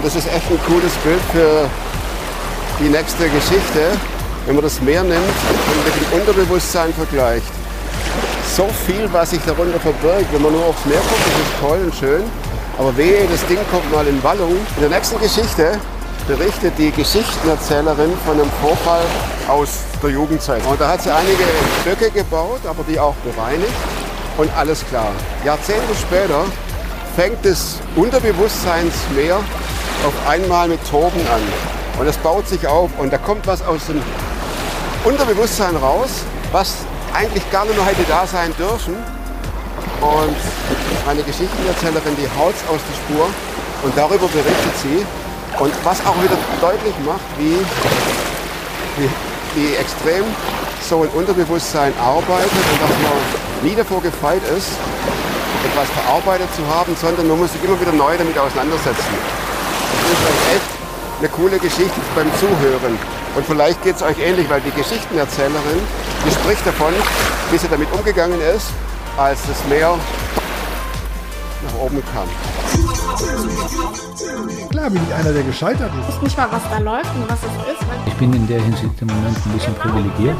Und das ist echt ein cooles Bild für die nächste Geschichte, wenn man das Meer nimmt und mit dem Unterbewusstsein vergleicht. So viel, was sich darunter verbirgt, wenn man nur aufs Meer guckt, das ist toll und schön. Aber wehe, das Ding kommt mal in Wallung. In der nächsten Geschichte berichtet die Geschichtenerzählerin von einem Vorfall aus der Jugendzeit. Und da hat sie einige Böcke gebaut, aber die auch bereinigt. Und alles klar. Jahrzehnte später fängt das Unterbewusstseinsmeer auf einmal mit Toben an. Und es baut sich auf und da kommt was aus dem Unterbewusstsein raus, was eigentlich gar nicht mehr hätte da sein dürfen. Und meine Geschichtenerzählerin, die haut aus der Spur und darüber berichtet sie. Und was auch wieder deutlich macht, wie, wie, wie extrem so ein Unterbewusstsein arbeitet und dass man nie davor gefeit ist, etwas verarbeitet zu haben, sondern man muss sich immer wieder neu damit auseinandersetzen. Eine coole Geschichte beim Zuhören. Und vielleicht geht es euch ähnlich, weil die Geschichtenerzählerin, die spricht davon, wie sie damit umgegangen ist, als das Meer nach oben kam. Klar bin ich einer, der gescheitert ist. Ich weiß nicht mal, was da läuft und was es ist. Ich bin in der Hinsicht im Moment ein bisschen privilegiert.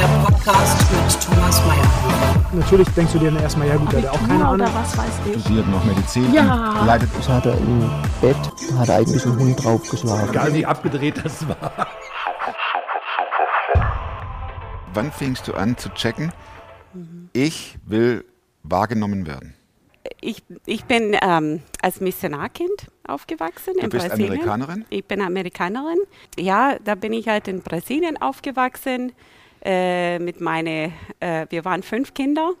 Der Podcast mit Thomas Mayer. Natürlich denkst du dir dann erstmal, ja gut, hat auch keine Ahnung. was weiß ich. studiert noch Medizin, Ja. leidet Ich hatte im Bett, da hat eigentlich ein Hund draufgeschlagen. Egal wie abgedreht das war. Wann fingst du an zu checken, ich will wahrgenommen werden? Ich, ich bin ähm, als Missionarkind aufgewachsen Du in bist Brasilien. Amerikanerin? Ich bin Amerikanerin. Ja, da bin ich halt in Brasilien aufgewachsen. Äh, mit meine, äh, wir waren fünf Kinder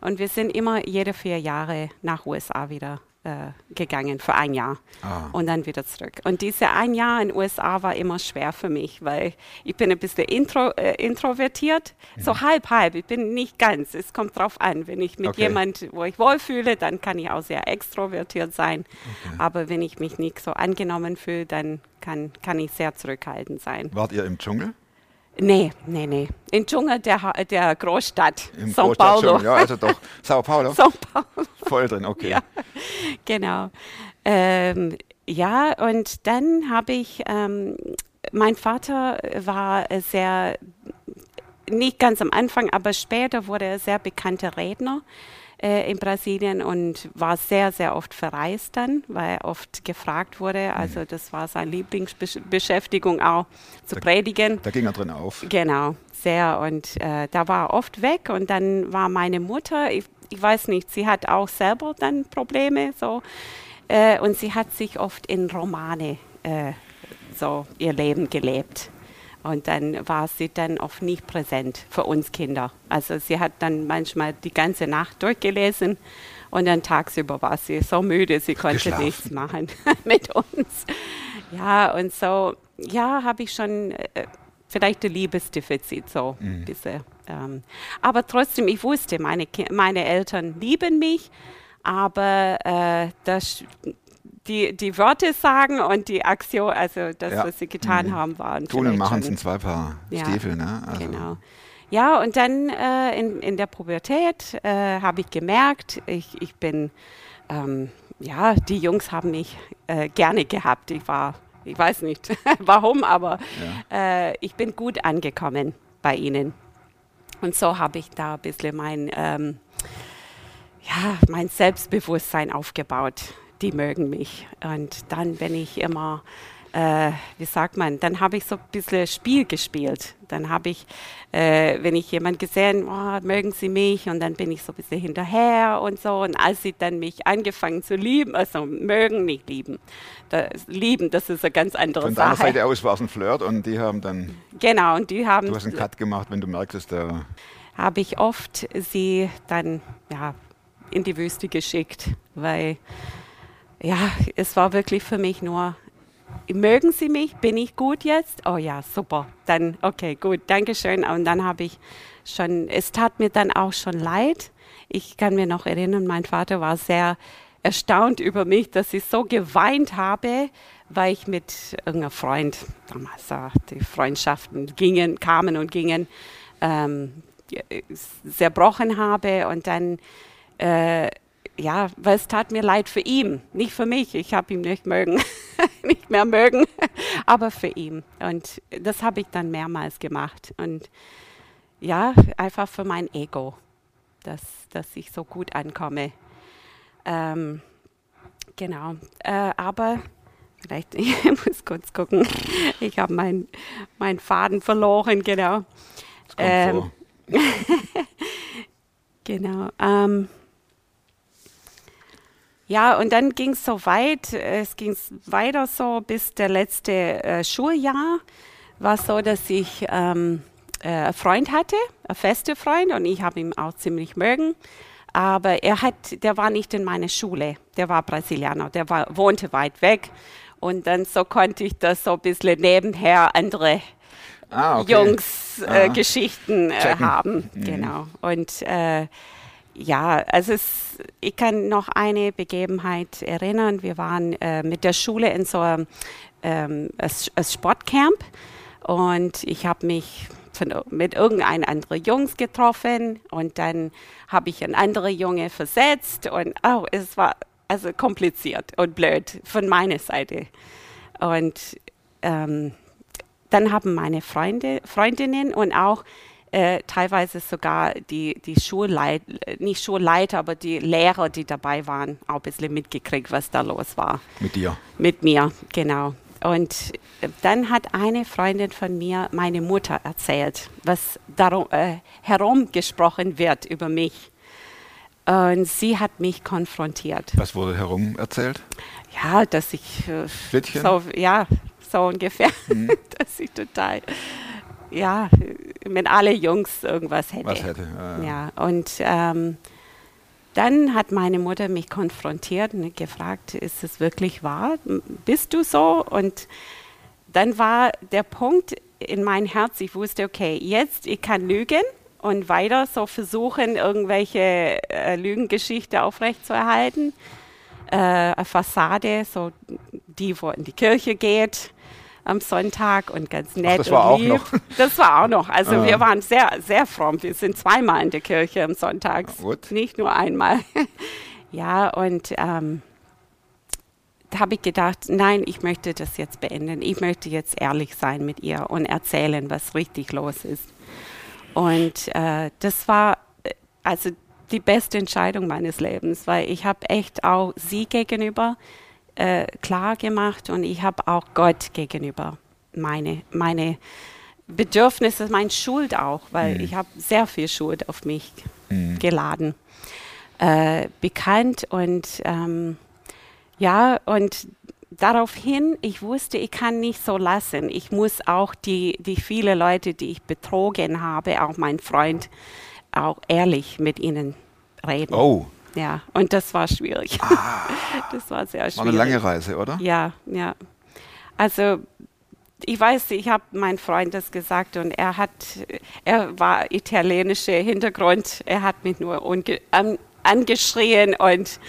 und wir sind immer jede vier Jahre nach USA wieder äh, gegangen für ein Jahr Ah. und dann wieder zurück. Und diese ein Jahr in den USA war immer schwer für mich, weil ich bin ein bisschen intro, äh, introvertiert, so halb halb. Ich bin nicht ganz. Es kommt drauf an, wenn ich mit Okay. jemand, wo ich wohlfühle, dann kann ich auch sehr extrovertiert sein. Aber wenn ich mich nicht so angenommen fühle, dann kann, kann ich sehr zurückhaltend sein. Wart ihr im Dschungel? Nee, nee, nee. Im Dschungel der, der Großstadt, Im São Paulo. Großstadtdschungel? Ja, also doch. Sao Paulo? São Paulo. Voll drin, okay. Ja, genau. Ähm, ja, und dann habe ich, ähm, mein Vater war sehr, nicht ganz am Anfang, aber später wurde er sehr bekannter Redner äh, in Brasilien und war sehr, sehr oft verreist dann, weil er oft gefragt wurde. Also das war seine Lieblingsbeschäftigung auch, zu Da- predigen. Da ging er drin auf. Genau, sehr. Und äh, da war er oft weg. Und dann war meine Mutter, ich, ich weiß nicht, sie hat auch selber dann Probleme. So. Äh, und sie hat sich oft in Romane äh, so ihr Leben gelebt. Und dann war sie dann oft nicht präsent für uns Kinder. Also sie hat dann manchmal die ganze Nacht durchgelesen und dann tagsüber war sie so müde, sie konnte Geschlafen. nichts machen mit uns. Ja, und so, ja, habe ich schon äh, vielleicht ein Liebesdefizit so ein bisschen. Ähm, aber trotzdem, ich wusste, meine, meine Eltern lieben mich, aber äh, das, die, die Wörter sagen und die Aktion, also das, Ja. was sie getan haben, waren Tun und machen sind zwei Paar Ja, Stiefel, ne? Also, Genau. Ja, und dann äh, in, in der Pubertät äh, habe ich gemerkt, ich, ich bin, ähm, ja, die Jungs haben mich äh, gerne gehabt. Ich war, ich weiß nicht warum, aber äh, ich bin gut angekommen bei ihnen. Und so habe ich da ein bisschen mein, ähm, ja, mein Selbstbewusstsein aufgebaut. Die mögen mich. Und dann bin ich immer, äh, wie sagt man, dann habe ich so ein bisschen Spiel gespielt. Dann habe ich, äh, wenn ich jemand gesehen, oh, mögen sie mich, und dann bin ich so ein bisschen hinterher und so. Und als sie dann mich angefangen zu lieben, also mögen, nicht lieben, das, lieben, das ist eine ganz andere Von deiner Sache. Seite aus war es ein Flirt und die haben dann, Genau, und die haben du hast einen Cut gemacht, wenn du merktest, der habe ich oft sie dann ja, in die Wüste geschickt, weil ja, es war wirklich für mich nur, mögen Sie mich? Bin ich gut jetzt? Oh ja, super. Dann, okay, gut, Dankeschön. Und dann habe ich schon, es tat mir dann auch schon leid. Ich kann mir noch erinnern, mein Vater war sehr erstaunt über mich, dass ich so geweint habe, weil ich mit irgendeinem Freund, damals äh, die Freundschaften gingen, kamen und gingen, ähm, zerbrochen habe und dann äh, ja, weil es tat mir leid für ihn, nicht für mich. Ich habe ihn nicht mögen, nicht mehr mögen, aber für ihn. Und das habe ich dann mehrmals gemacht. Und ja, einfach für mein Ego, dass, dass ich so gut ankomme. Ähm, genau. Äh, aber vielleicht, ich muss kurz gucken. Ich habe meinen mein Faden verloren, genau. Das kommt Ähm, vor. Genau. Ähm, ja, und dann ging es so weit, äh, es ging weiter so bis der letzte äh, Schuljahr. War so, dass ich ähm, äh, einen Freund hatte, einen festen Freund, und ich habe ihn auch ziemlich mögen. Aber er hat, der war nicht in meiner Schule. Der war Brasilianer, der war, wohnte weit weg. Und dann so konnte ich das so ein bisschen nebenher andere Ah, okay. Jungs äh, Ah. Geschichten äh, haben. Genau. Und äh, ja, also es, ich kann noch eine Begebenheit erinnern. Wir waren äh, mit der Schule in so einem ähm, Sportcamp und ich habe mich von, mit irgendeinem anderen Jungs getroffen und dann habe ich einen anderen Junge versetzt und oh, es war also kompliziert und blöd von meiner Seite. Und ähm, dann haben meine Freunde, Freundinnen und auch äh, teilweise sogar die, die Schulleit, nicht Schulleiter, aber die Lehrer, die dabei waren, auch ein bisschen mitgekriegt, was da los war. Mit dir. Mit mir, genau. Und äh, dann hat eine Freundin von mir meine Mutter erzählt, was darum äh, herumgesprochen wird über mich. Und sie hat mich konfrontiert. Was wurde herum erzählt? Ja, dass ich äh, so, ja, so ungefähr, dass ich total, ja, mit alle Jungs irgendwas hätte. Was hätte? äh, Ja, und ähm, dann hat meine Mutter mich konfrontiert und gefragt, ist es wirklich wahr? Bist du so? Und dann war der Punkt in mein Herz, ich wusste, okay, jetzt ich kann lügen und weiter so versuchen, irgendwelche äh, Lügengeschichte aufrechtzuerhalten. Äh, eine Fassade, so die, wo in die Kirche geht am Sonntag und ganz nett das war und auch lieb. noch. Das war auch noch. Also Ah. wir waren sehr, sehr fromm. Wir sind zweimal in der Kirche am Sonntag, nicht nur einmal. ja, und ähm, da habe ich gedacht, nein, ich möchte das jetzt beenden. Ich möchte jetzt ehrlich sein mit ihr und erzählen, was richtig los ist. Und äh, das war äh, also die beste Entscheidung meines Lebens, weil ich habe echt auch sie gegenüber äh, klar gemacht und ich habe auch Gott gegenüber meine, meine Bedürfnisse, meine Schuld auch, weil ich habe sehr viel Schuld auf mich geladen, äh, bekannt und ähm, ja, und daraufhin, ich wusste, ich kann nicht so lassen. Ich muss auch die, die viele Leute, die ich betrogen habe, auch mein Freund, auch ehrlich mit ihnen reden. Oh, Ja, und das war schwierig. das war sehr schwierig. war eine lange Reise, oder? Ja, ja. Also ich weiß, ich habe meinem Freund das gesagt und er hat, er war italienischer Hintergrund. Er hat mich nur an, angeschrien und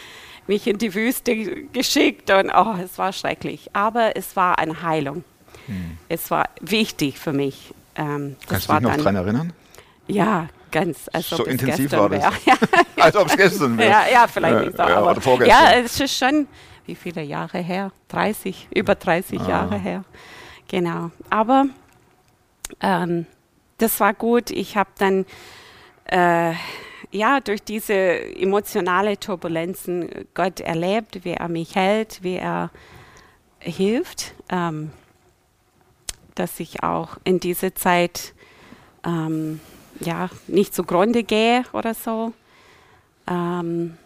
mich in die Wüste geschickt und oh, es war schrecklich. Aber es war eine Heilung. Es war wichtig für mich. Ähm, Hm. Kannst du dich noch daran erinnern? Ja, ganz. Als So intensiv war das. Ja, Als ob es gestern wäre. ja, ja, vielleicht Äh, nicht so. ja, aber oder vorgestern. ja, es ist schon, wie viele Jahre her? 30, über 30 Ah. Jahre her. Genau. Aber ähm, das war gut. Ich habe dann äh, ja durch diese emotionale Turbulenzen Gott erlebt, wie er mich hält, wie er hilft, ähm, dass ich auch in diese Zeit ähm, ja nicht zugrunde gehe oder so. Ähm,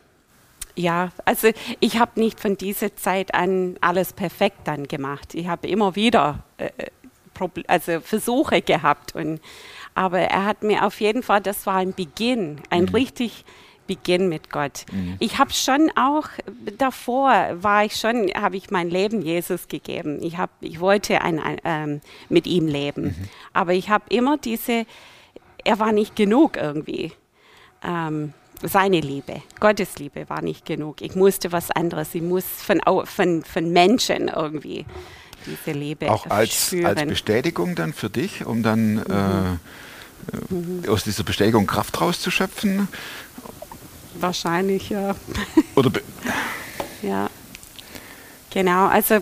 ja, also ich habe nicht von dieser Zeit an alles perfekt dann gemacht. Ich habe immer wieder äh, also Versuche gehabt. Und, aber er hat mir auf jeden Fall, das war ein Beginn, ein richtig Beginn mit Gott. Ich habe schon auch, davor war ich schon, habe ich mein Leben Jesus gegeben. Ich, hab, ich wollte ein, ein, ähm, mit ihm leben. Aber ich habe immer diese, er war nicht genug irgendwie. Ähm, seine Liebe, Gottes Liebe war nicht genug. Ich musste was anderes. Ich muss von, von, von Menschen irgendwie diese Liebe Auch als, spüren. als Bestätigung dann für dich, um dann äh, äh, aus dieser Bestätigung Kraft rauszuschöpfen? wahrscheinlich, ja. Oder Ja, genau. Also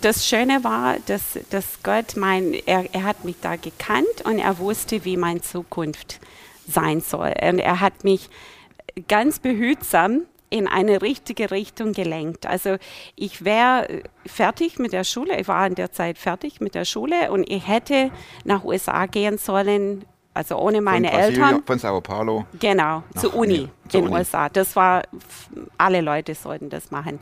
das Schöne war, dass, dass Gott mein, er, er hat mich da gekannt und er wusste, wie meine Zukunft sein soll. Und er hat mich ganz behutsam in eine richtige Richtung gelenkt. Also ich wäre fertig mit der Schule, ich war in der Zeit fertig mit der Schule und ich hätte nach USA gehen sollen, also ohne meine von Eltern. Von Sao Paulo. Genau, Nach zur Uni Uni, zur in den Uni. USA. Das war, alle Leute sollten das machen,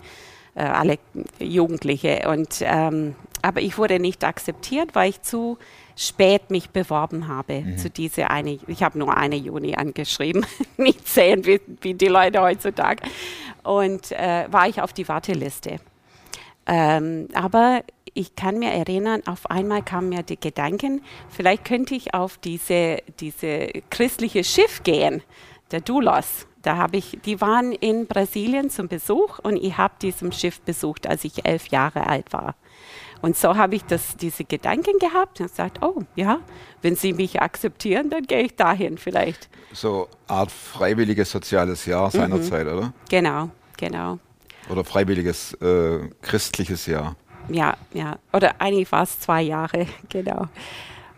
äh, alle Jugendliche. Und, ähm, aber ich wurde nicht akzeptiert, weil ich zu spät mich beworben habe Mhm. zu diese eine, ich habe nur eine Juni angeschrieben, nicht zehn wie, wie die Leute heutzutage. Und äh, war ich auf die Warteliste. Ähm, aber ich kann mir erinnern, auf einmal kamen mir die Gedanken, vielleicht könnte ich auf diese, diese christliche Schiff gehen, der Doulos. Da habe ich, die waren in Brasilien zum Besuch und ich habe diesem Schiff besucht, als ich elf Jahre alt war. Und so habe ich das, diese Gedanken gehabt und gesagt, oh ja, wenn Sie mich akzeptieren, dann gehe ich dahin vielleicht. So Art freiwilliges soziales Mhm. Jahr seinerzeit, oder? Genau, genau. Oder freiwilliges äh, christliches Jahr. Ja, ja. Oder eigentlich war es zwei Jahre, genau.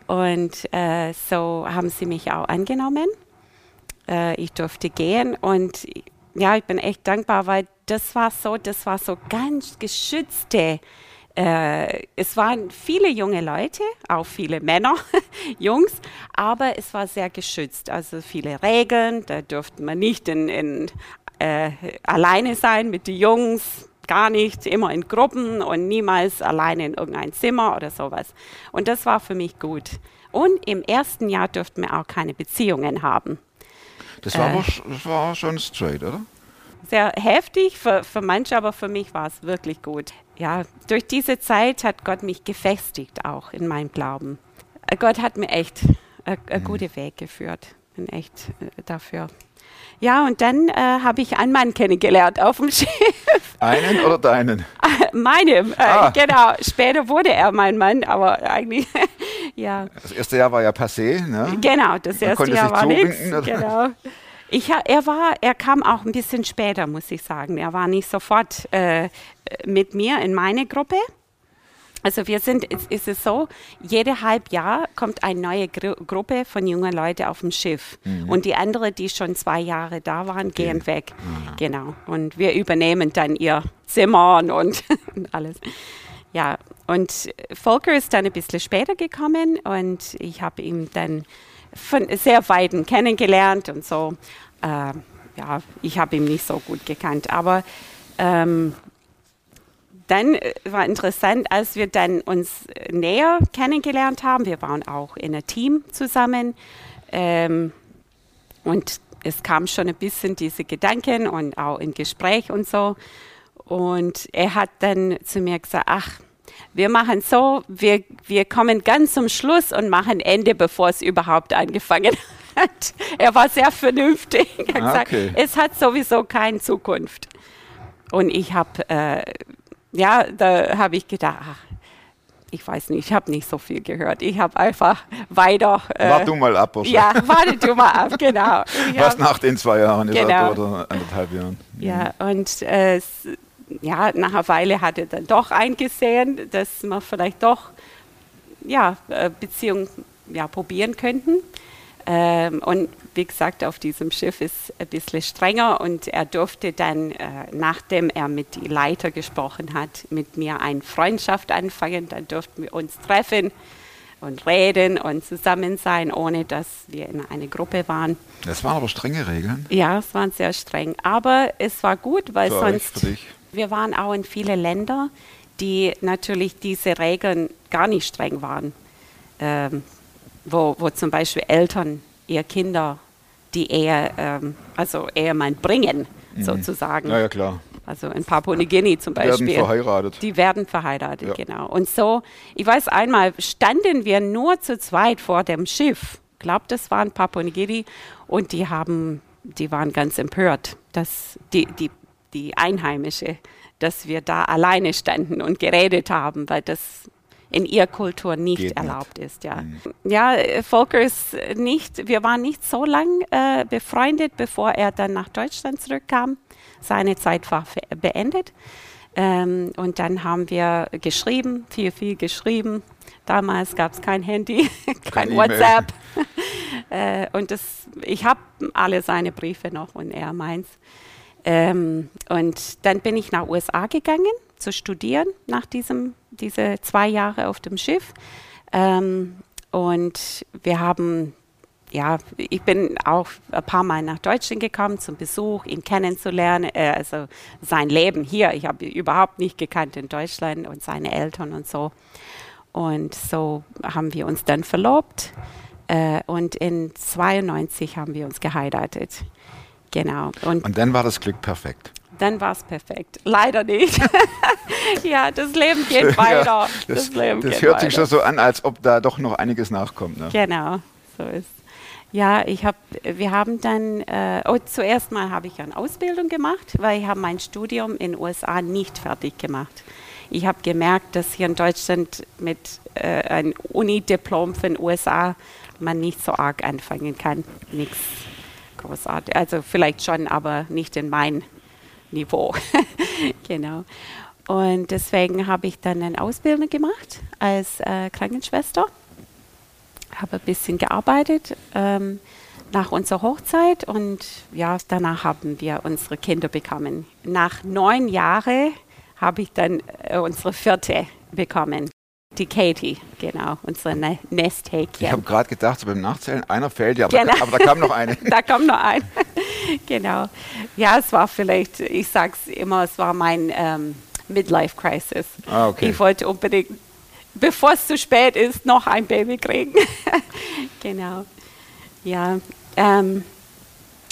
Und äh, so haben sie mich auch angenommen. Äh, ich durfte gehen und ja, ich bin echt dankbar, weil das war so, das war so ganz geschützte. Äh, es waren viele junge Leute, auch viele Männer, Jungs, aber es war sehr geschützt. Also viele Regeln, da durfte man nicht in, in, äh, alleine sein mit den Jungs, gar nicht, immer in Gruppen und niemals alleine in irgendein Zimmer oder sowas. Und das war für mich gut. Und im ersten Jahr durften wir auch keine Beziehungen haben. Das war, Äh. aber, das war schon straight, oder? Sehr heftig für, für manche, aber für mich war es wirklich gut. Ja, durch diese Zeit hat Gott mich gefestigt auch in meinem Glauben. Äh, Gott hat mir echt äh, einen guten Weg geführt. Bin echt äh, dafür. Ja, und dann äh, habe ich einen Mann kennengelernt auf dem Schiff. Einen oder deinen? Meinem, äh, Ah. genau. Später wurde er mein Mann, aber eigentlich, ja. Das erste Jahr war ja passé, ne? Genau, das erste Jahr war nichts. Genau. Ich, er war, er kam auch ein bisschen später, muss ich sagen. Er war nicht sofort äh, mit mir in meine Gruppe. Also wir sind, es ist es so, jede halb Jahr kommt eine neue Gru Gruppe von jungen Leuten auf dem Schiff. Und die andere, die schon zwei Jahre da waren, gehen weg. Genau. Und wir übernehmen dann ihr Zimmer und, und alles. Ja, und Volker ist dann ein bisschen später gekommen und ich habe ihn dann von sehr Weiten kennengelernt und so. Äh, ja, ich habe ihn nicht so gut gekannt, aber ähm, dann äh, war interessant, als wir dann uns äh, näher kennengelernt haben. Wir waren auch in einem Team zusammen ähm, und es kam schon ein bisschen diese Gedanken und auch im Gespräch und so. Und er hat dann zu mir gesagt, ach, wir machen so, wir, wir kommen ganz zum Schluss und machen Ende, bevor es überhaupt angefangen hat. Er war sehr vernünftig. Er hat Ah, gesagt, okay. es hat sowieso keine Zukunft. Und ich habe, äh, ja, da habe ich gedacht, ach, ich weiß nicht, ich habe nicht so viel gehört. Ich habe einfach weiter. Äh, Wart du mal ab, Bursche. ja, warte du mal ab, genau. Ich Was hab- nach den zwei Jahren ist Genau. oder anderthalb Jahren. ja, und äh, ja, nach einer Weile hat er dann doch eingesehen, dass wir vielleicht doch ja, äh, Beziehung ja, probieren könnten. Ähm, und wie gesagt, auf diesem Schiff ist ein bisschen strenger und er durfte dann, äh, nachdem er mit die Leiter gesprochen hat, mit mir eine Freundschaft anfangen. Dann durften wir uns treffen und reden und zusammen sein, ohne dass wir in einer Gruppe waren. Das waren aber strenge Regeln. Ja, es war sehr streng, aber es war gut, weil Für euch, sonst dich. wir waren auch in viele Länder, die natürlich diese Regeln gar nicht streng waren, ähm, wo, wo zum Beispiel Eltern ihre Kinder die Ehe, ähm, also Ehemann bringen, sozusagen. Ja, ja, klar. Also in Papua-Neuguinea zum Werden Beispiel. verheiratet. Die werden verheiratet, Ja. genau. Und so, ich weiß einmal, standen wir nur zu zweit vor dem Schiff. Ich glaube, das waren Papua-Neuguinea. Und die haben, die waren ganz empört, dass die, die, die Einheimische, dass wir da alleine standen und geredet haben, weil das in ihrer Kultur nicht Geht nicht. erlaubt ist. Ja, ja äh, Volker ist nicht, wir waren nicht so lang äh, befreundet, bevor er dann nach Deutschland zurückkam. Seine Zeit war beendet. Ähm, und dann haben wir geschrieben, viel, viel geschrieben. Damals gab es kein Handy, kein E-Mail. WhatsApp. äh, und das, ich habe alle seine Briefe noch und er meins. Ähm, und dann bin ich nach USA gegangen zu studieren nach diesem diese zwei Jahre auf dem Schiff. Ähm, und wir haben ja, ich bin auch ein paar Mal nach Deutschland gekommen zum Besuch, ihn kennenzulernen, äh, also sein Leben hier. Ich habe ihn überhaupt nicht gekannt in Deutschland und seine Eltern und so. Und so haben wir uns dann verlobt äh, und in 92 haben wir uns geheiratet. Genau. Und Und dann war das Glück perfekt. Dann war es perfekt. Leider nicht. ja, das Leben geht weiter. Ja, das, das Leben das geht hört weiter. sich schon so an, als ob da doch noch einiges nachkommt. Ne? Genau, so ist. Ja, ich habe, wir haben dann, äh, oh, zuerst mal habe ich eine Ausbildung gemacht, weil ich habe mein Studium in den USA nicht fertig gemacht. Ich habe gemerkt, dass hier in Deutschland mit äh, einem Unidiplom für den USA man nicht so arg anfangen kann. Nichts großartig. Also vielleicht schon, aber nicht in mein Niveau. genau. Und deswegen habe ich dann eine Ausbildung gemacht als äh, Krankenschwester habe ein bisschen gearbeitet ähm, nach unserer Hochzeit und ja, danach haben wir unsere Kinder bekommen. Nach neun Jahren habe ich dann äh, unsere vierte bekommen. Die Katie, genau, unsere ne Ich habe Nesthäkchen. gerade gedacht, so beim Nachzählen, einer fällt ja, aber, Genau. aber da kam noch eine. Da kommt noch ein. genau. Ja, es war vielleicht, ich sage es immer, es war mein ähm, Midlife-Crisis. Ah, okay. Ich wollte unbedingt, bevor es zu spät ist, noch ein Baby kriegen. genau. Ja. Ähm,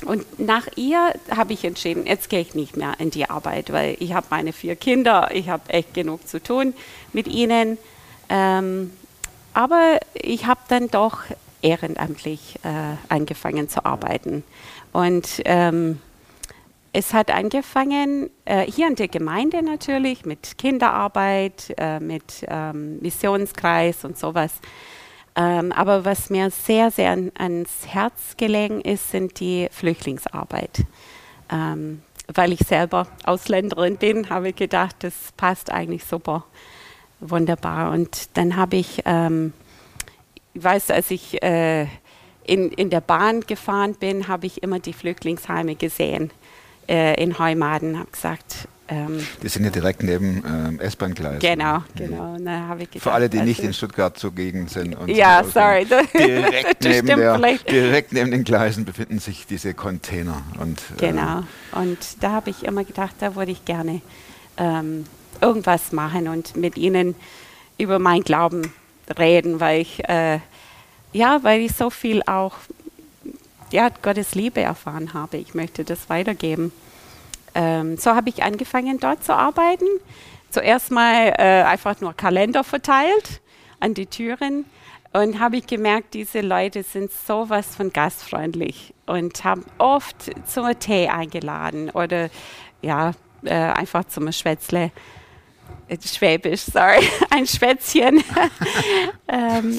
und nach ihr habe ich entschieden, jetzt gehe ich nicht mehr in die Arbeit, weil ich habe meine vier Kinder, ich habe echt genug zu tun mit ihnen. Ähm, aber ich habe dann doch ehrenamtlich äh, angefangen zu arbeiten. Und ähm, es hat angefangen äh, hier in der Gemeinde natürlich mit Kinderarbeit, äh, mit ähm, Missionskreis und sowas. Ähm, aber was mir sehr, sehr an, ans Herz gelegen ist, sind die Flüchtlingsarbeit. Ähm, weil ich selber Ausländerin bin, habe ich gedacht, das passt eigentlich super wunderbar. Und dann habe ich, ähm, ich weiß, als ich äh, in, in der Bahn gefahren bin, habe ich immer die Flüchtlingsheime gesehen äh, in Heumaden. Habe gesagt, ähm, Die sind ja direkt neben ähm, S-Bahn-Gleisen. genau, genau. Dann habe ich gedacht, Für alle, die also- nicht in Stuttgart zugegen sind. Ja, sich sorry. Direkt neben, der, vielleicht. direkt neben den Gleisen befinden sich diese Container. Und, äh, Genau. Und da habe ich immer gedacht, da würde ich gerne ähm, irgendwas machen und mit ihnen über meinen Glauben reden, weil ich äh, ja, weil ich so viel auch ja, Gottes Liebe erfahren habe. Ich möchte das weitergeben. Ähm, so habe ich angefangen, dort zu arbeiten. Zuerst mal äh, einfach nur Kalender verteilt an die Türen und habe ich gemerkt, diese Leute sind sowas von gastfreundlich und haben oft zum Tee eingeladen oder ja, äh, einfach zum Schwätzle. Äh, Schwäbisch, sorry, ein Schwätzchen. ähm,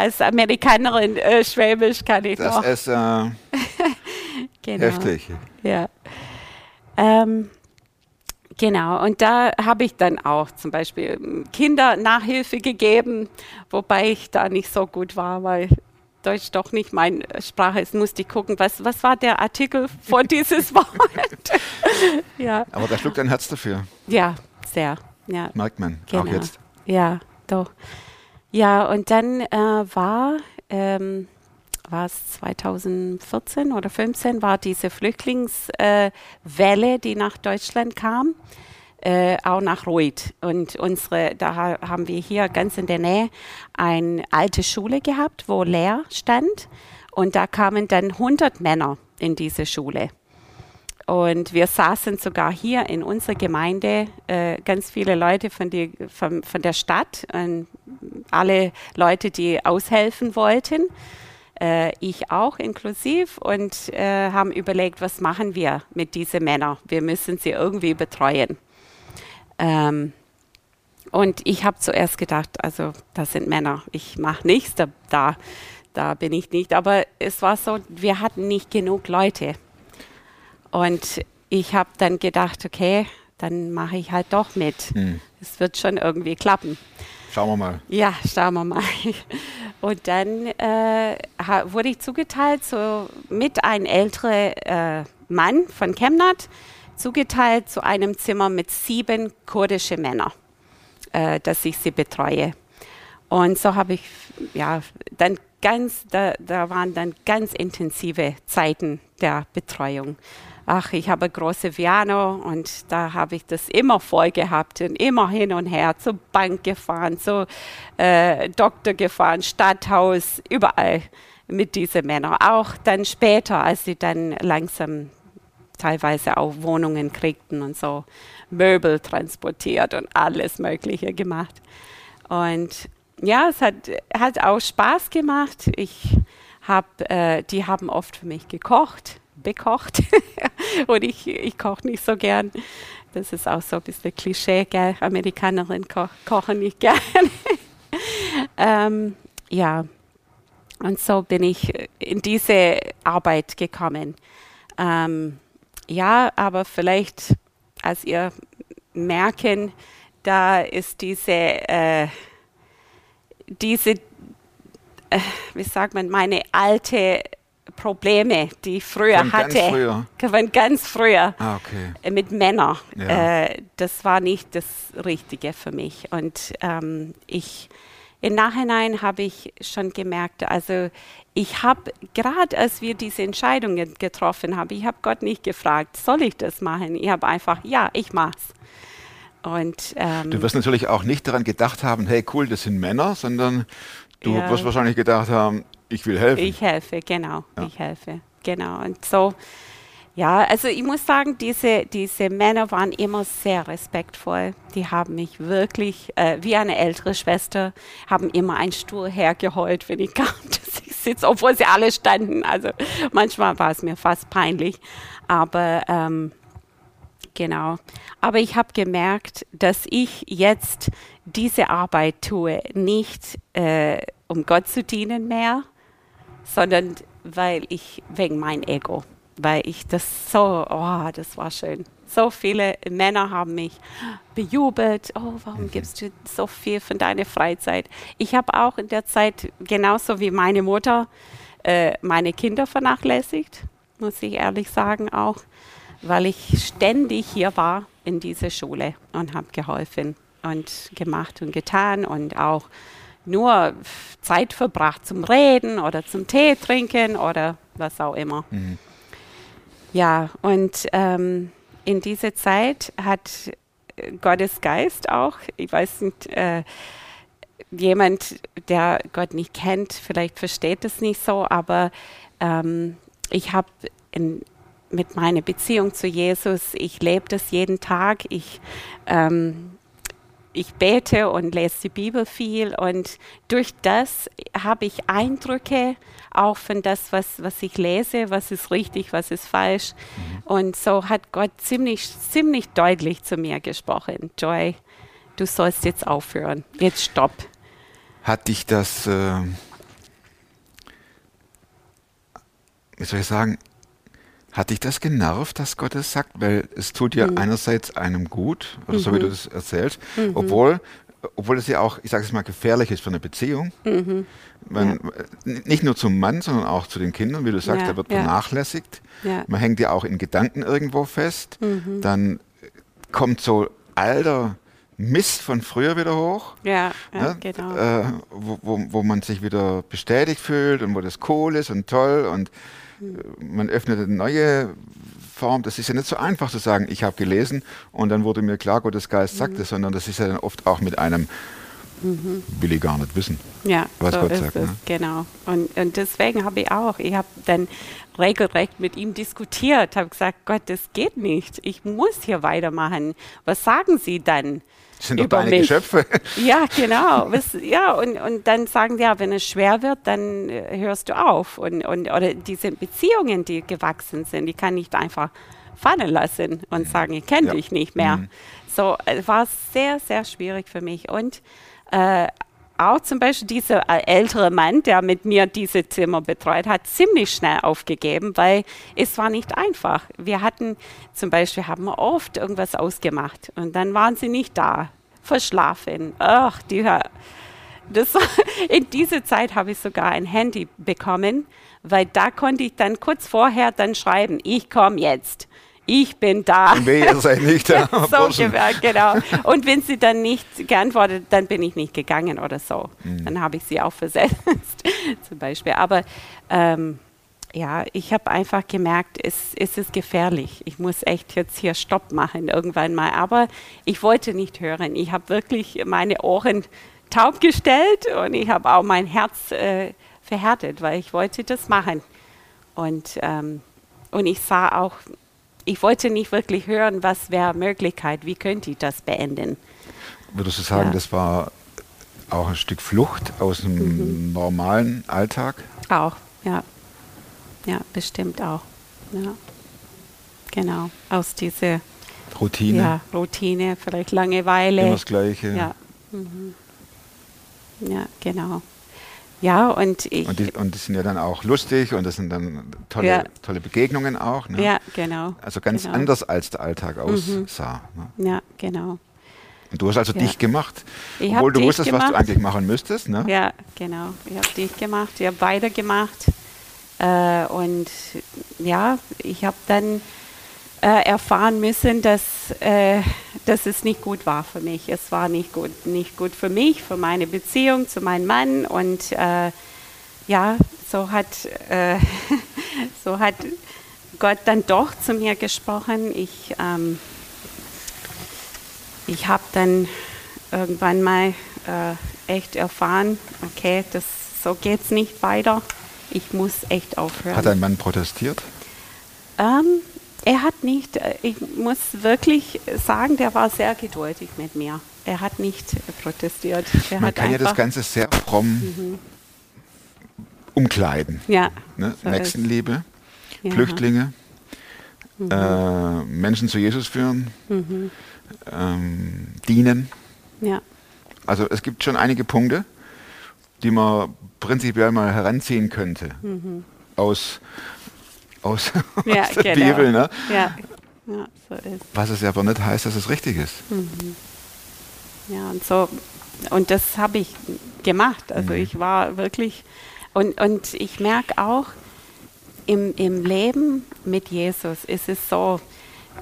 als Amerikanerin äh, Schwäbisch kann ich Das noch. ist äh, Genau. heftig. Ja. Ähm, genau, und da habe ich dann auch zum Beispiel ähm, Kindernachhilfe gegeben, wobei ich da nicht so gut war, weil Deutsch doch nicht meine Sprache ist. Musste ich gucken, was, was war der Artikel vor dieses Wort? ja. Aber da schluckt ein Herz dafür, ja, sehr. Ja. merkt man. Genau. Auch jetzt. Ja, doch. Ja, und dann äh, war, ähm, war es 2014 oder 15, war diese Flüchtlingswelle, äh, die nach Deutschland kam, äh, auch nach Ruid. Und unsere, da ha haben wir hier ganz in der Nähe eine alte Schule gehabt, wo leer stand. Und da kamen dann 100 Männer in diese Schule. Und wir saßen sogar hier in unserer Gemeinde, äh, ganz viele Leute von, die, von, von der Stadt, und alle Leute, die aushelfen wollten, äh, ich auch inklusiv, und äh, haben überlegt, was machen wir mit diesen Männern? Wir müssen sie irgendwie betreuen. Ähm, und ich habe zuerst gedacht, also das sind Männer, ich mache nichts, da, da bin ich nicht. Aber es war so, wir hatten nicht genug Leute. Und ich habe dann gedacht, okay, dann mache ich halt doch mit. Es wird schon irgendwie klappen. Schauen wir mal. Ja, schauen wir mal. Und dann äh, wurde ich zugeteilt, so mit einem älteren äh, Mann von Chemnat, zugeteilt zu einem Zimmer mit sieben kurdische Männern, äh, dass ich sie betreue. Und so habe ich, ja, dann ganz, da, da waren dann ganz intensive Zeiten der Betreuung. Ach, ich habe große Piano und da habe ich das immer voll gehabt und immer hin und her zur Bank gefahren, zur äh, Doktor gefahren, Stadthaus, überall mit diesen Männern. Auch dann später, als sie dann langsam teilweise auch Wohnungen kriegten und so Möbel transportiert und alles Mögliche gemacht. Und ja, es hat, hat auch Spaß gemacht. Ich hab, äh, die haben oft für mich gekocht, bekocht. und ich, ich koche nicht so gern. Das ist auch so ein bisschen Klischee, gell? Amerikanerin ko kochen nicht gern. ähm, ja, und so bin ich in diese Arbeit gekommen. Ähm, ja, aber vielleicht, als ihr merken, da ist diese, äh, diese, äh, wie sagt man, meine alte Probleme, die ich früher Von ganz hatte, früher? von ganz früher Ah, okay. äh, mit Männern. Ja. Äh, das war nicht das Richtige für mich. Und ähm, ich im Nachhinein habe ich schon gemerkt, also ich habe gerade als wir diese Entscheidungen getroffen haben, ich habe Gott nicht gefragt, soll ich das machen? Ich habe einfach, ja, ich mach's. Und ähm, Du wirst natürlich auch nicht daran gedacht haben, hey cool, das sind Männer, sondern du Ja. wirst wahrscheinlich gedacht haben, ich will helfen. Ich helfe, genau. Ja. Ich helfe, genau. Und so, ja, also ich muss sagen, diese, diese Männer waren immer sehr respektvoll. Die haben mich wirklich, äh, wie eine ältere Schwester, haben immer einen Stuhl hergeholt, wenn ich kam, dass ich sitze, obwohl sie alle standen. Also manchmal war es mir fast peinlich. Aber ähm, Genau. Aber ich habe gemerkt, dass ich jetzt diese Arbeit tue, nicht äh, um Gott zu dienen mehr, sondern weil ich wegen mein Ego, weil ich das so, oh, das war schön. So viele Männer haben mich bejubelt. Oh, warum gibst du so viel von deiner Freizeit? Ich habe auch in der Zeit, genauso wie meine Mutter, äh, meine Kinder vernachlässigt, muss ich ehrlich sagen auch, weil ich ständig hier war in dieser Schule und habe geholfen und gemacht und getan und auch nur Zeit verbracht zum Reden oder zum Tee trinken oder was auch immer. Ja, und ähm, in dieser Zeit hat äh, Gottes Geist auch, ich weiß nicht, äh, jemand, der Gott nicht kennt, vielleicht versteht es nicht so, aber ähm, ich habe mit meiner Beziehung zu Jesus, ich lebe das jeden Tag, ich, ähm, ich bete und lese die Bibel viel und durch das habe ich Eindrücke auch von das, was, was ich lese, was ist richtig, was ist falsch. Und so hat Gott ziemlich, ziemlich deutlich zu mir gesprochen. Joy, du sollst jetzt aufhören. Jetzt stopp. Hat dich das, äh, wie soll ich sagen, hat dich das genervt, dass Gott es sagt? Weil es tut ja einerseits einem gut, oder so wie du das erzählst, obwohl, obwohl es ja auch, ich sage es mal, gefährlich ist für eine Beziehung. Man, n- Nicht nur zum Mann, sondern auch zu den Kindern, wie du sagst, Ja, er wird ja. vernachlässigt. Ja. Man hängt ja auch in Gedanken irgendwo fest. Dann kommt so alter Mist von früher wieder hoch. Ja, ja, Ja, genau. äh, wo, wo, wo man sich wieder bestätigt fühlt und wo das cool ist und toll und man öffnet eine neue Form. Das ist ja nicht so einfach zu sagen, ich habe gelesen und dann wurde mir klar, Gottes Geist sagt es, sondern das ist ja dann oft auch mit einem, Mhm. will ich gar nicht wissen. Ja, was so Gott sagt, es, ne? genau. Und, und deswegen habe ich auch, ich habe dann regelrecht mit ihm diskutiert, habe gesagt, Gott, das geht nicht. Ich muss hier weitermachen. Was sagen Sie dann? Das sind doch deine mich? Geschöpfe. Ja, genau. Was, ja, und, und dann sagen sie, ja, wenn es schwer wird, dann äh, hörst du auf. Und, und, oder diese Beziehungen, die gewachsen sind, die kann nicht einfach fallen lassen und sagen, ich kenne Ja. dich nicht mehr. Mhm. So, es war sehr, sehr schwierig für mich. Und äh, auch zum Beispiel dieser äh, ältere Mann, der mit mir diese Zimmer betreut hat, ziemlich schnell aufgegeben, weil es war nicht einfach. Wir hatten zum Beispiel, haben wir oft irgendwas ausgemacht und dann waren sie nicht da, verschlafen. Ach, die, das in dieser Zeit habe ich sogar ein Handy bekommen, weil da konnte ich dann kurz vorher dann schreiben, ich komme jetzt, ich bin da. Und weh, ihr seid nicht da. so genau. Und wenn sie dann nicht geantwortet, dann bin ich nicht gegangen oder so. Mhm. Dann habe ich sie auch versetzt, zum Beispiel. Aber ähm, ja, ich habe einfach gemerkt, es, es ist gefährlich. Ich muss echt jetzt hier Stopp machen irgendwann mal. Aber ich wollte nicht hören. Ich habe wirklich meine Ohren taub gestellt und ich habe auch mein Herz äh, verhärtet, weil ich wollte das machen. Und, ähm, und ich sah auch, ich wollte nicht wirklich hören, was wäre Möglichkeit, wie könnte ich das beenden. Würdest du sagen, Ja. das war auch ein Stück Flucht aus dem Mhm. normalen Alltag? Auch, ja. Ja, bestimmt auch. Ja. Genau. Aus dieser Routine? ja, Routine, vielleicht Langeweile. Immer das Gleiche? Ja. Mhm. Ja, genau. Ja, und ich. Und die, und die sind ja dann auch lustig und das sind dann tolle, Ja. tolle Begegnungen auch. Ne? ja, genau. Also ganz genau. Mhm. anders als der Alltag aussah. Ne? Ja, genau. Und du hast also Ja. dich gemacht, Ich obwohl du wusstest, was du gemacht. eigentlich machen müsstest. Ne? Ja, genau. Ich habe dich gemacht, ich habe beide gemacht. Äh, und ja, ich habe dann äh, erfahren müssen, dass, äh, dass es nicht gut war für mich. Es war nicht gut, nicht gut für mich, für meine Beziehung zu meinem Mann. Und äh, ja, so hat, äh, so hat Gott dann doch zu mir gesprochen. Ich, ähm, ich habe dann irgendwann mal äh, echt erfahren, okay, das, so geht es nicht weiter. Ich muss echt aufhören. Hat dein Mann protestiert? Ähm, er hat nicht, äh, ich muss wirklich sagen, der war sehr geduldig mit mir. Er hat nicht protestiert. Er Man kann ja das Ganze sehr fromm umkleiden. Ja, Ne? so Nächstenliebe, Ja. Flüchtlinge, Mhm. äh, Menschen zu Jesus führen, ähm, dienen. ja, Also es gibt schon einige Punkte, die man prinzipiell mal heranziehen könnte aus, aus, Mhm. ja aus der genau. Bibel. Ne? Ja, ja, so ist. Was es aber nicht heißt, dass es richtig ist. Ja, und so, und das habe ich gemacht. Also ich war wirklich, und, und ich merke auch, im, im Leben mit Jesus ist es so,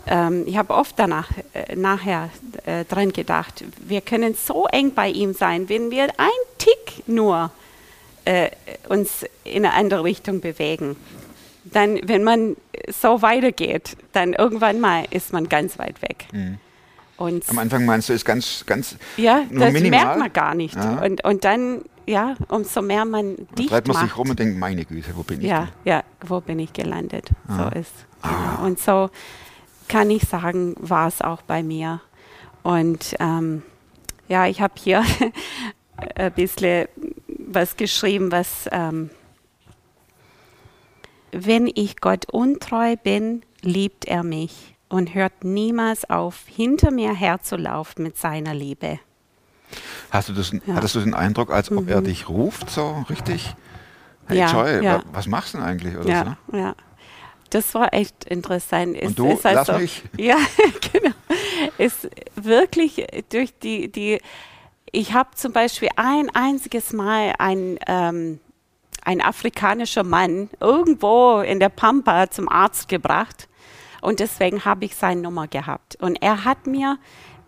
ähm, ich habe oft danach, äh, nachher äh, dran gedacht, wir können so eng bei ihm sein, wenn wir ein Tick nur äh, uns in eine andere Richtung bewegen. Dann, wenn man so weitergeht, dann irgendwann mal ist man ganz weit weg. Und Am Anfang meinst du, ist ganz, ganz ja, das minimal. merkt man gar nicht. Ja. Und, und dann, ja, umso mehr man Dann dicht treibt man macht. sich rum und denkt, meine Güte, wo bin ich ja, denn? ja, wo bin ich gelandet? Ah. So ist. Genau. Und so kann ich sagen, war es auch bei mir. Und ähm, ja, ich habe hier ein bisschen was geschrieben, was, ähm, wenn ich Gott untreu bin, liebt er mich und hört niemals auf, hinter mir herzulaufen mit seiner Liebe. Hast du das, Ja. Mhm. Hattest du den Eindruck, als ob er dich ruft, so richtig? Hey Ja, Joy, ja. wa- was machst du denn eigentlich? Oder Ja, ja. Das war echt interessant. Es Und du, ist also, lass mich. Ja, genau. Ist wirklich durch die, die ich habe zum Beispiel ein einziges Mal ein, ähm, ein afrikanischer Mann irgendwo in der Pampa zum Arzt gebracht und deswegen habe ich seine Nummer gehabt. Und er hat mir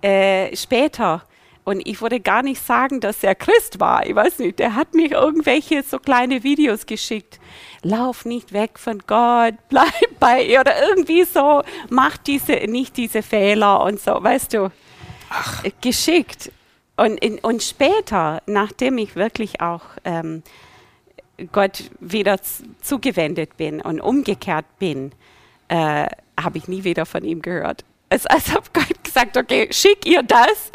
äh, später, und ich würde gar nicht sagen, dass er Christ war, ich weiß nicht, er hat mir irgendwelche so kleine Videos geschickt. Lauf nicht weg von Gott, bleib bei ihr oder irgendwie so, mach diese, nicht diese Fehler und so, weißt du, äh, geschickt. Und, und später, nachdem ich wirklich auch ähm, Gott wieder zugewendet bin und umgekehrt bin, äh, habe ich nie wieder von ihm gehört. Es ist, als ob Gott gesagt okay, schick ihr das.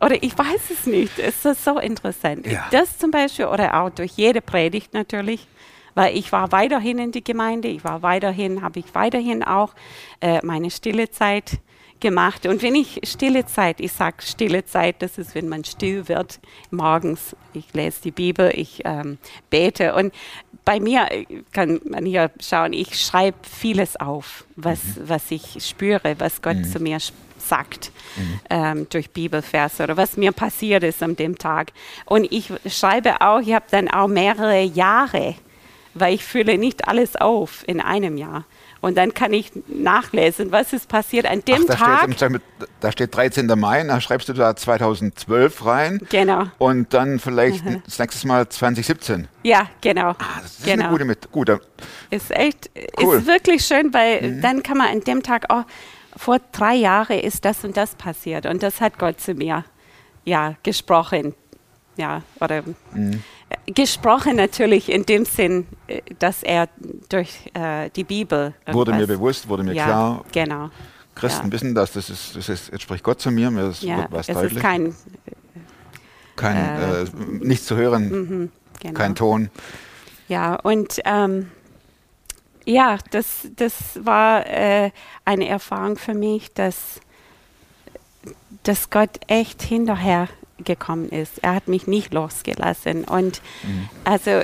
Oder ich weiß es nicht. Es ist so interessant. Ja. Das zum Beispiel, oder auch durch jede Predigt natürlich, weil ich war weiterhin in die Gemeinde, ich war weiterhin, habe ich weiterhin auch äh, meine stille Zeit gemacht. Und wenn ich stille Zeit, ich sage stille Zeit, das ist, wenn man still wird morgens. Ich lese die Bibel, ich ähm, bete. Und bei mir äh, kann man hier schauen, ich schreibe vieles auf, was, mhm. was ich spüre, was Gott mhm. zu mir sagt mhm. ähm, durch Bibelverse oder was mir passiert ist an dem Tag. Und ich schreibe auch, ich habe dann auch mehrere Jahre, weil ich fühle nicht alles auf in einem Jahr. Und dann kann ich nachlesen, was ist passiert an dem Ach, da Tag. Steht, da steht 13. Mai, da schreibst du da 2012 rein. Genau. Und dann vielleicht das nächste Mal 2017. Ja, genau. Ah, das ist genau. eine gute mit. Gut, ist echt, cool. ist wirklich schön, weil mhm. dann kann man an dem Tag auch, vor drei Jahren ist das und das passiert und das hat Gott zu mir ja gesprochen. Ja, oder mhm gesprochen natürlich in dem Sinn, äh, dass er durch äh, die Bibel. Wurde mir bewusst, wurde mir ja, klar. Genau. Christen ja. wissen das, das ist, das ist, jetzt spricht Gott zu mir, mir ist ja, was es deutlich. Ist kein, kein äh, äh, nichts zu hören, mhm, genau. kein Ton. Ja, und ähm, ja, das, das war äh, eine Erfahrung für mich, dass, dass Gott echt hinterher gekommen ist. Er hat mich nicht losgelassen. Und mhm. also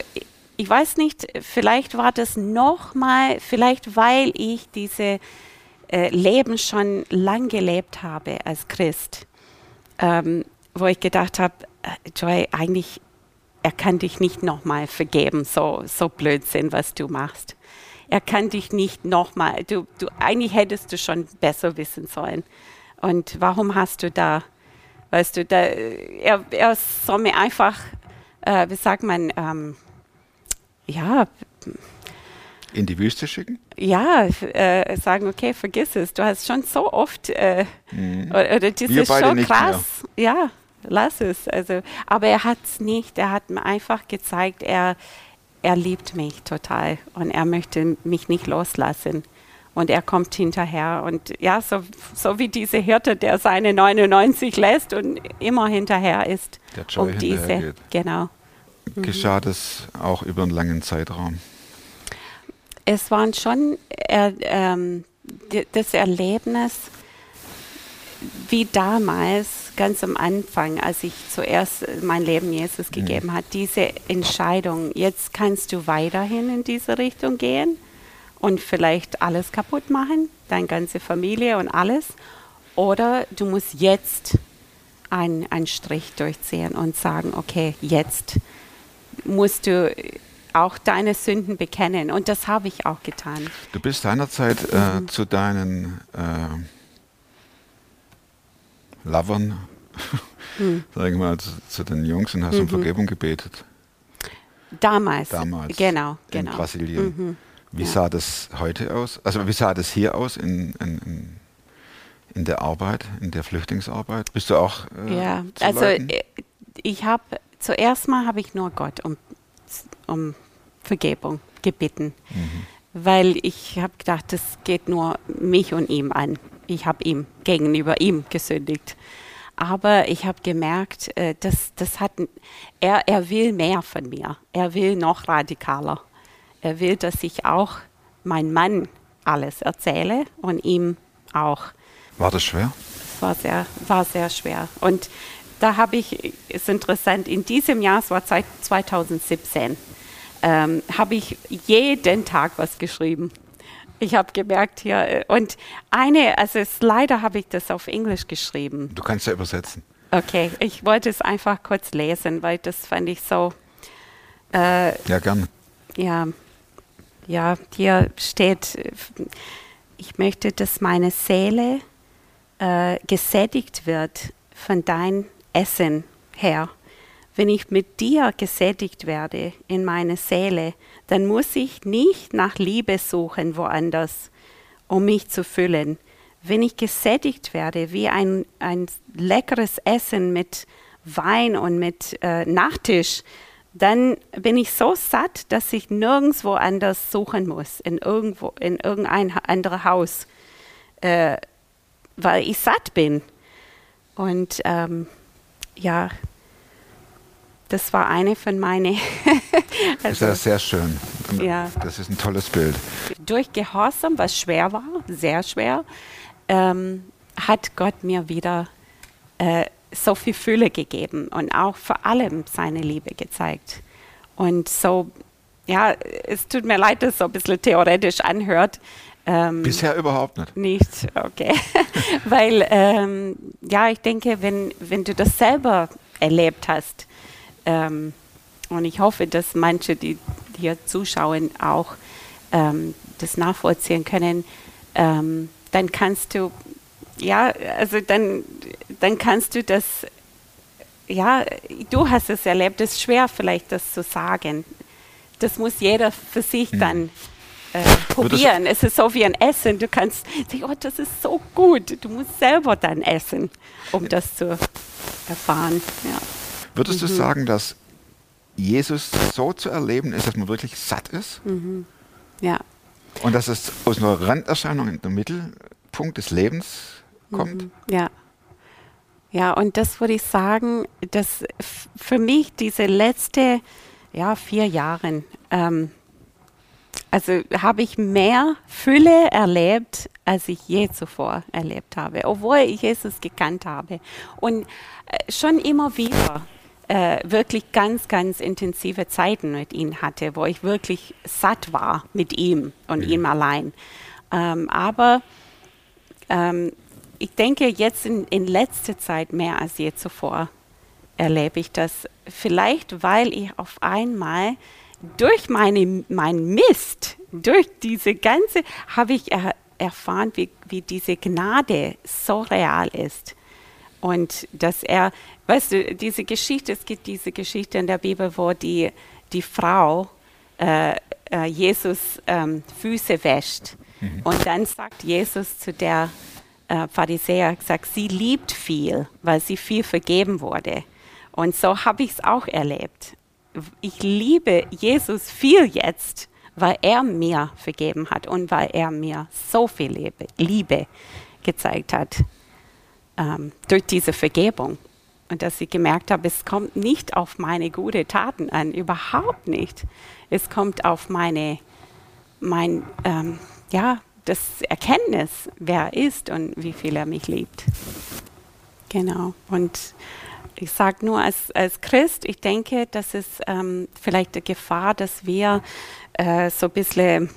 ich weiß nicht, vielleicht war das nochmal, vielleicht weil ich diese äh, Leben schon lang gelebt habe als Christ, ähm, wo ich gedacht habe, äh, Joy, eigentlich, er kann dich nicht nochmal vergeben, so, so Blödsinn, was du machst. Er kann dich nicht nochmal, du, du, eigentlich hättest du schon besser wissen sollen. Und warum hast du da Weißt du, da, er, er soll mir einfach, äh, wie sagt man, ähm, ja. In die Wüste schicken? Ja, äh, sagen, okay, vergiss es. Du hast schon so oft, äh, mhm. oder, oder das Wir ist schon krass. Mehr. Ja, lass es. Also, aber er hat es nicht. Er hat mir einfach gezeigt, er, er liebt mich total und er möchte mich nicht loslassen und er kommt hinterher. Und ja, so, so wie diese Hirte, der seine 99 lässt und immer hinterher ist. Der Joy um diese, geht. genau. Geschah das auch über einen langen Zeitraum? Es waren schon äh, ähm, das Erlebnis, wie damals, ganz am Anfang, als ich zuerst mein Leben Jesus mhm. gegeben mhm. hat, diese Entscheidung, jetzt kannst du weiterhin in diese Richtung gehen und vielleicht alles kaputt machen, deine ganze Familie und alles. Oder du musst jetzt einen, einen Strich durchziehen und sagen, okay, jetzt musst du auch deine Sünden bekennen. Und das habe ich auch getan. Du bist seinerzeit äh, mhm. zu deinen äh, Lovern, mhm. sagen wir mal, zu, zu, den Jungs und hast mhm. um Vergebung gebetet. Damals. Damals. Genau, in genau. Brasilien. Wie ja. sah das heute aus? Also wie sah das hier aus in, in, in der Arbeit, in der Flüchtlingsarbeit? Bist du auch äh, Ja, also leiten? Äh, ich habe zuerst mal habe ich nur Gott um, um Vergebung gebeten, mhm. weil ich habe gedacht, das geht nur mich und ihm an. Ich habe ihm gegenüber ihm gesündigt. Aber ich habe gemerkt, äh, das, das hat, er, er will mehr von mir. Er will noch radikaler. Er will, dass ich auch mein Mann alles erzähle und ihm auch. War das schwer? Es war sehr, war sehr schwer. Und da habe ich, ist interessant, in diesem Jahr, es war 2017, ähm, habe ich jeden Tag was geschrieben. Ich habe gemerkt hier, und eine, also es, leider habe ich das auf Englisch geschrieben. Du kannst ja übersetzen. Okay, ich wollte es einfach kurz lesen, weil das fand ich so. Äh, ja, gerne. Ja, ja, hier steht, ich möchte, dass meine Seele äh, gesättigt wird von dein Essen, Herr. Wenn ich mit dir gesättigt werde in meine Seele, dann muss ich nicht nach Liebe suchen woanders, um mich zu füllen. Wenn ich gesättigt werde wie ein, ein leckeres Essen mit Wein und mit äh, Nachtisch, dann bin ich so satt, dass ich nirgendwo anders suchen muss, in, irgendwo, in irgendein anderes Haus, äh, weil ich satt bin. Und ähm, ja, das war eine von meinen Das ist ja sehr schön. Ja. Das ist ein tolles Bild. durch Gehorsam, was schwer war, sehr schwer, ähm, hat Gott mir wieder äh, so viel Fülle gegeben und auch vor allem seine Liebe gezeigt. Und so, ja, es tut mir leid, dass es so ein bisschen theoretisch anhört. Ähm, Bisher überhaupt nicht. nicht, okay. Weil, ähm, ja, ich denke, wenn, wenn du das selber erlebt hast, ähm, und ich hoffe, dass manche, die hier zuschauen, auch ähm, das nachvollziehen können, ähm, dann kannst du, ja, also dann, dann kannst du das, ja, du hast es erlebt, es ist schwer vielleicht das zu sagen. Das muss jeder für sich dann äh, probieren. Es ist so wie ein Essen. Du kannst sagen, oh, das ist so gut. Du musst selber dann essen, um das zu erfahren. Ja. Würdest du sagen, dass Jesus so zu erleben ist, dass man wirklich satt ist? ja. Und dass es aus einer Randerscheinung in den Mittelpunkt des Lebens kommt? Ja. Ja, und das würde ich sagen, dass für mich diese letzte ja, vier Jahre, ähm, also habe ich mehr Fülle erlebt, als ich je zuvor erlebt habe, obwohl ich Jesus gekannt habe. Und äh, schon immer wieder äh, wirklich ganz, ganz intensive Zeiten mit ihm hatte, wo ich wirklich satt war mit ihm und ihm allein. Ähm, aber ähm, ich denke, jetzt in, in letzter Zeit mehr als je zuvor erlebe ich das. Vielleicht, weil ich auf einmal durch meine, mein Mist, durch diese ganze, habe ich er, erfahren, wie, wie diese Gnade so real ist. Und dass er, weißt du, diese Geschichte, es gibt diese Geschichte in der Bibel, wo die, die Frau äh, äh, Jesus ähm, Füße wäscht. Und dann sagt Jesus zu der äh, Pharisäer, sagt, sie liebt viel, weil sie viel vergeben wurde. Und so habe ich es auch erlebt. Ich liebe Jesus viel jetzt, weil er mir vergeben hat und weil er mir so viel Liebe, Liebe gezeigt hat ähm, durch diese Vergebung. Und dass ich gemerkt habe, es kommt nicht auf meine guten Taten an, überhaupt nicht. Es kommt auf meine, mein, ähm, ja, das Erkenntnis, wer er ist und wie viel er mich liebt. Genau. Und ich sage nur als, als Christ, ich denke, das ist ähm, vielleicht die Gefahr, dass wir äh, so ein bisschen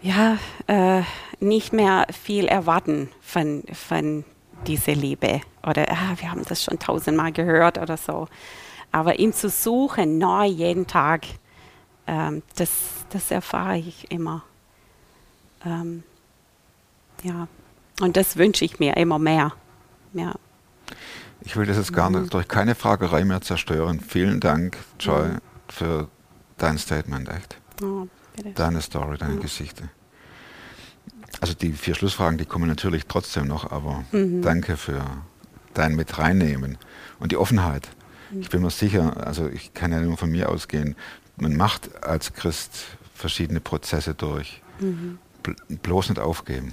ja, äh, nicht mehr viel erwarten von, von dieser Liebe. Oder ah, wir haben das schon tausendmal gehört oder so. Aber ihm zu suchen, neu jeden Tag, ähm, das, das erfahre ich immer. Ähm, ja, und das wünsche ich mir immer mehr. Ja. Ich will das jetzt gar nicht durch keine Fragerei mehr zerstören. Vielen Dank, Joy, für dein Statement, echt. Oh. Deine Story, deine Geschichte. Also die vier Schlussfragen, die kommen natürlich trotzdem noch, aber danke für dein Mit reinnehmen und die Offenheit. Ich bin mir sicher, also ich kann ja nur von mir ausgehen, man macht als Christ verschiedene Prozesse durch. Bl bloß nicht aufgeben.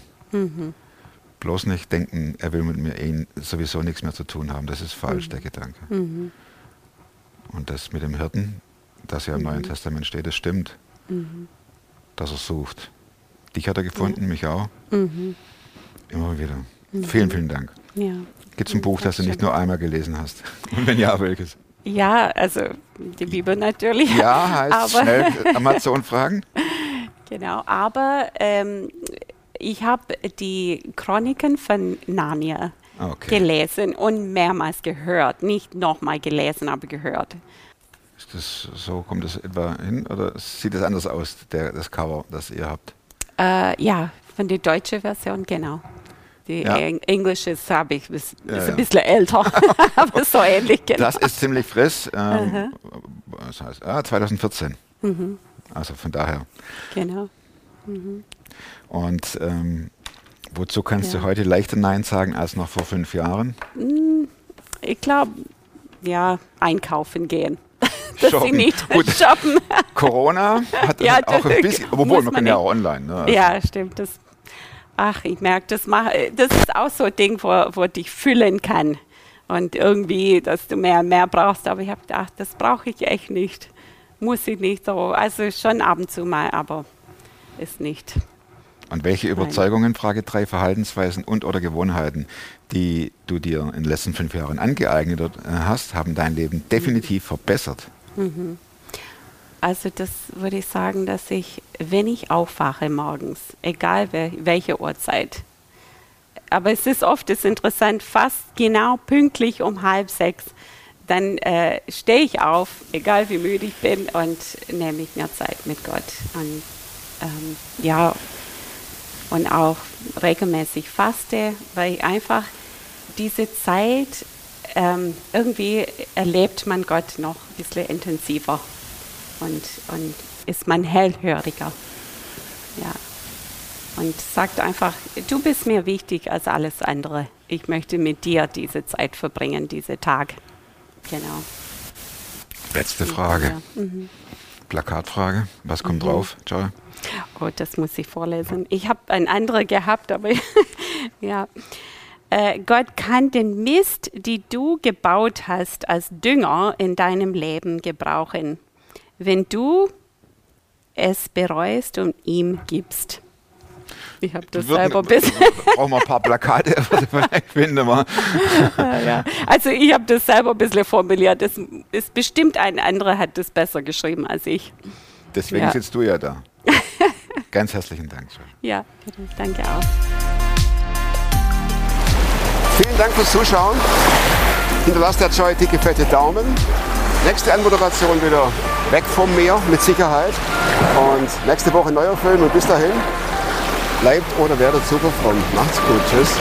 Bloß nicht denken, er will mit mir eh sowieso nichts mehr zu tun haben. Das ist falsch, der Gedanke. Und das mit dem Hirten, das ja im Neuen Testament steht, das stimmt. Dass er sucht. Dich hat er gefunden, mich auch. Immer wieder. Vielen, vielen Dank. Ja. Gibt es ein Buch, das du nicht nur einmal gelesen hast? Und wenn ja, welches? ja, also die Bibel natürlich. Ja, heißt aber, schnell Amazon fragen. Genau, aber ähm, ich habe die Chroniken von Narnia Okay. gelesen und mehrmals gehört. Nicht nochmal gelesen, aber gehört. Ist das so, kommt das etwa hin oder sieht das anders aus, der, das Cover, das ihr habt? Äh, ja, von der deutschen Version, genau. Die Ja. Eng englische ist, habe ich, ist, Ja, ist ein bisschen älter, aber so ähnlich, genau. Das ist ziemlich frisch. Ähm, was heißt, ah, 2014. Also von daher. genau. Und ähm, wozu kannst Ja. du heute leichter Nein sagen als noch vor fünf Jahren? Ich glaube, ja, einkaufen gehen. Dass sie Shoppen. nicht Gut. shoppen. Corona hat das Ja, auch ein bisschen, obwohl man kann ja auch online. Ne? Also, Ja, stimmt. Das, ach, ich merke, das, mach, das ist auch so ein Ding, wo, wo dich füllen kann. Und irgendwie, dass du mehr und mehr brauchst. Aber ich habe gedacht, das brauche ich echt nicht. Muss ich nicht so. Also schon ab und zu mal, aber ist nicht. Und welche Überzeugungen, Frage 3, Verhaltensweisen und oder Gewohnheiten, die du dir in den letzten fünf Jahren angeeignet äh, hast, haben dein Leben definitiv verbessert? Also das würde ich sagen, dass ich, wenn ich aufwache morgens, egal wel welche Uhrzeit, aber es ist oft ist interessant, fast genau pünktlich um halb sechs, dann äh, stehe ich auf, egal wie müde ich bin und nehme ich mir Zeit mit Gott. Und ähm, ja, und auch regelmäßig faste, weil ich einfach diese Zeit ähm, irgendwie erlebt man Gott noch ein bisschen intensiver und, und ist man hellhöriger. Ja. Und sagt einfach, du bist mir wichtig als alles andere. Ich möchte mit dir diese Zeit verbringen, diese Tag. Genau. Letzte Frage. Mhm. Plakatfrage. Was kommt drauf, Joy? Oh, das muss ich vorlesen. Ich habe ein andere gehabt, aber ja. Äh, Gott kann den Mist, die du gebaut hast, als Dünger in deinem Leben gebrauchen, wenn du es bereust und ihm gibst. Ich habe das Würden- selber ein bisschen. Brauchen wir ein paar Plakate, was vielleicht finden wir. ja. Also ich habe das selber ein bisschen formuliert. Das ist bestimmt ein anderer hat das besser geschrieben als ich. Deswegen Ja. sitzt du ja da. Ganz herzlichen Dank. Ja, danke auch. Vielen Dank fürs Zuschauen. Hinterlasst der Joy dicke, fette Daumen. Nächste Anmoderation wieder weg vom Meer, mit Sicherheit. Und nächste Woche neuer Film. Und bis dahin, bleibt oder werdet super fromm. Macht's gut. Tschüss.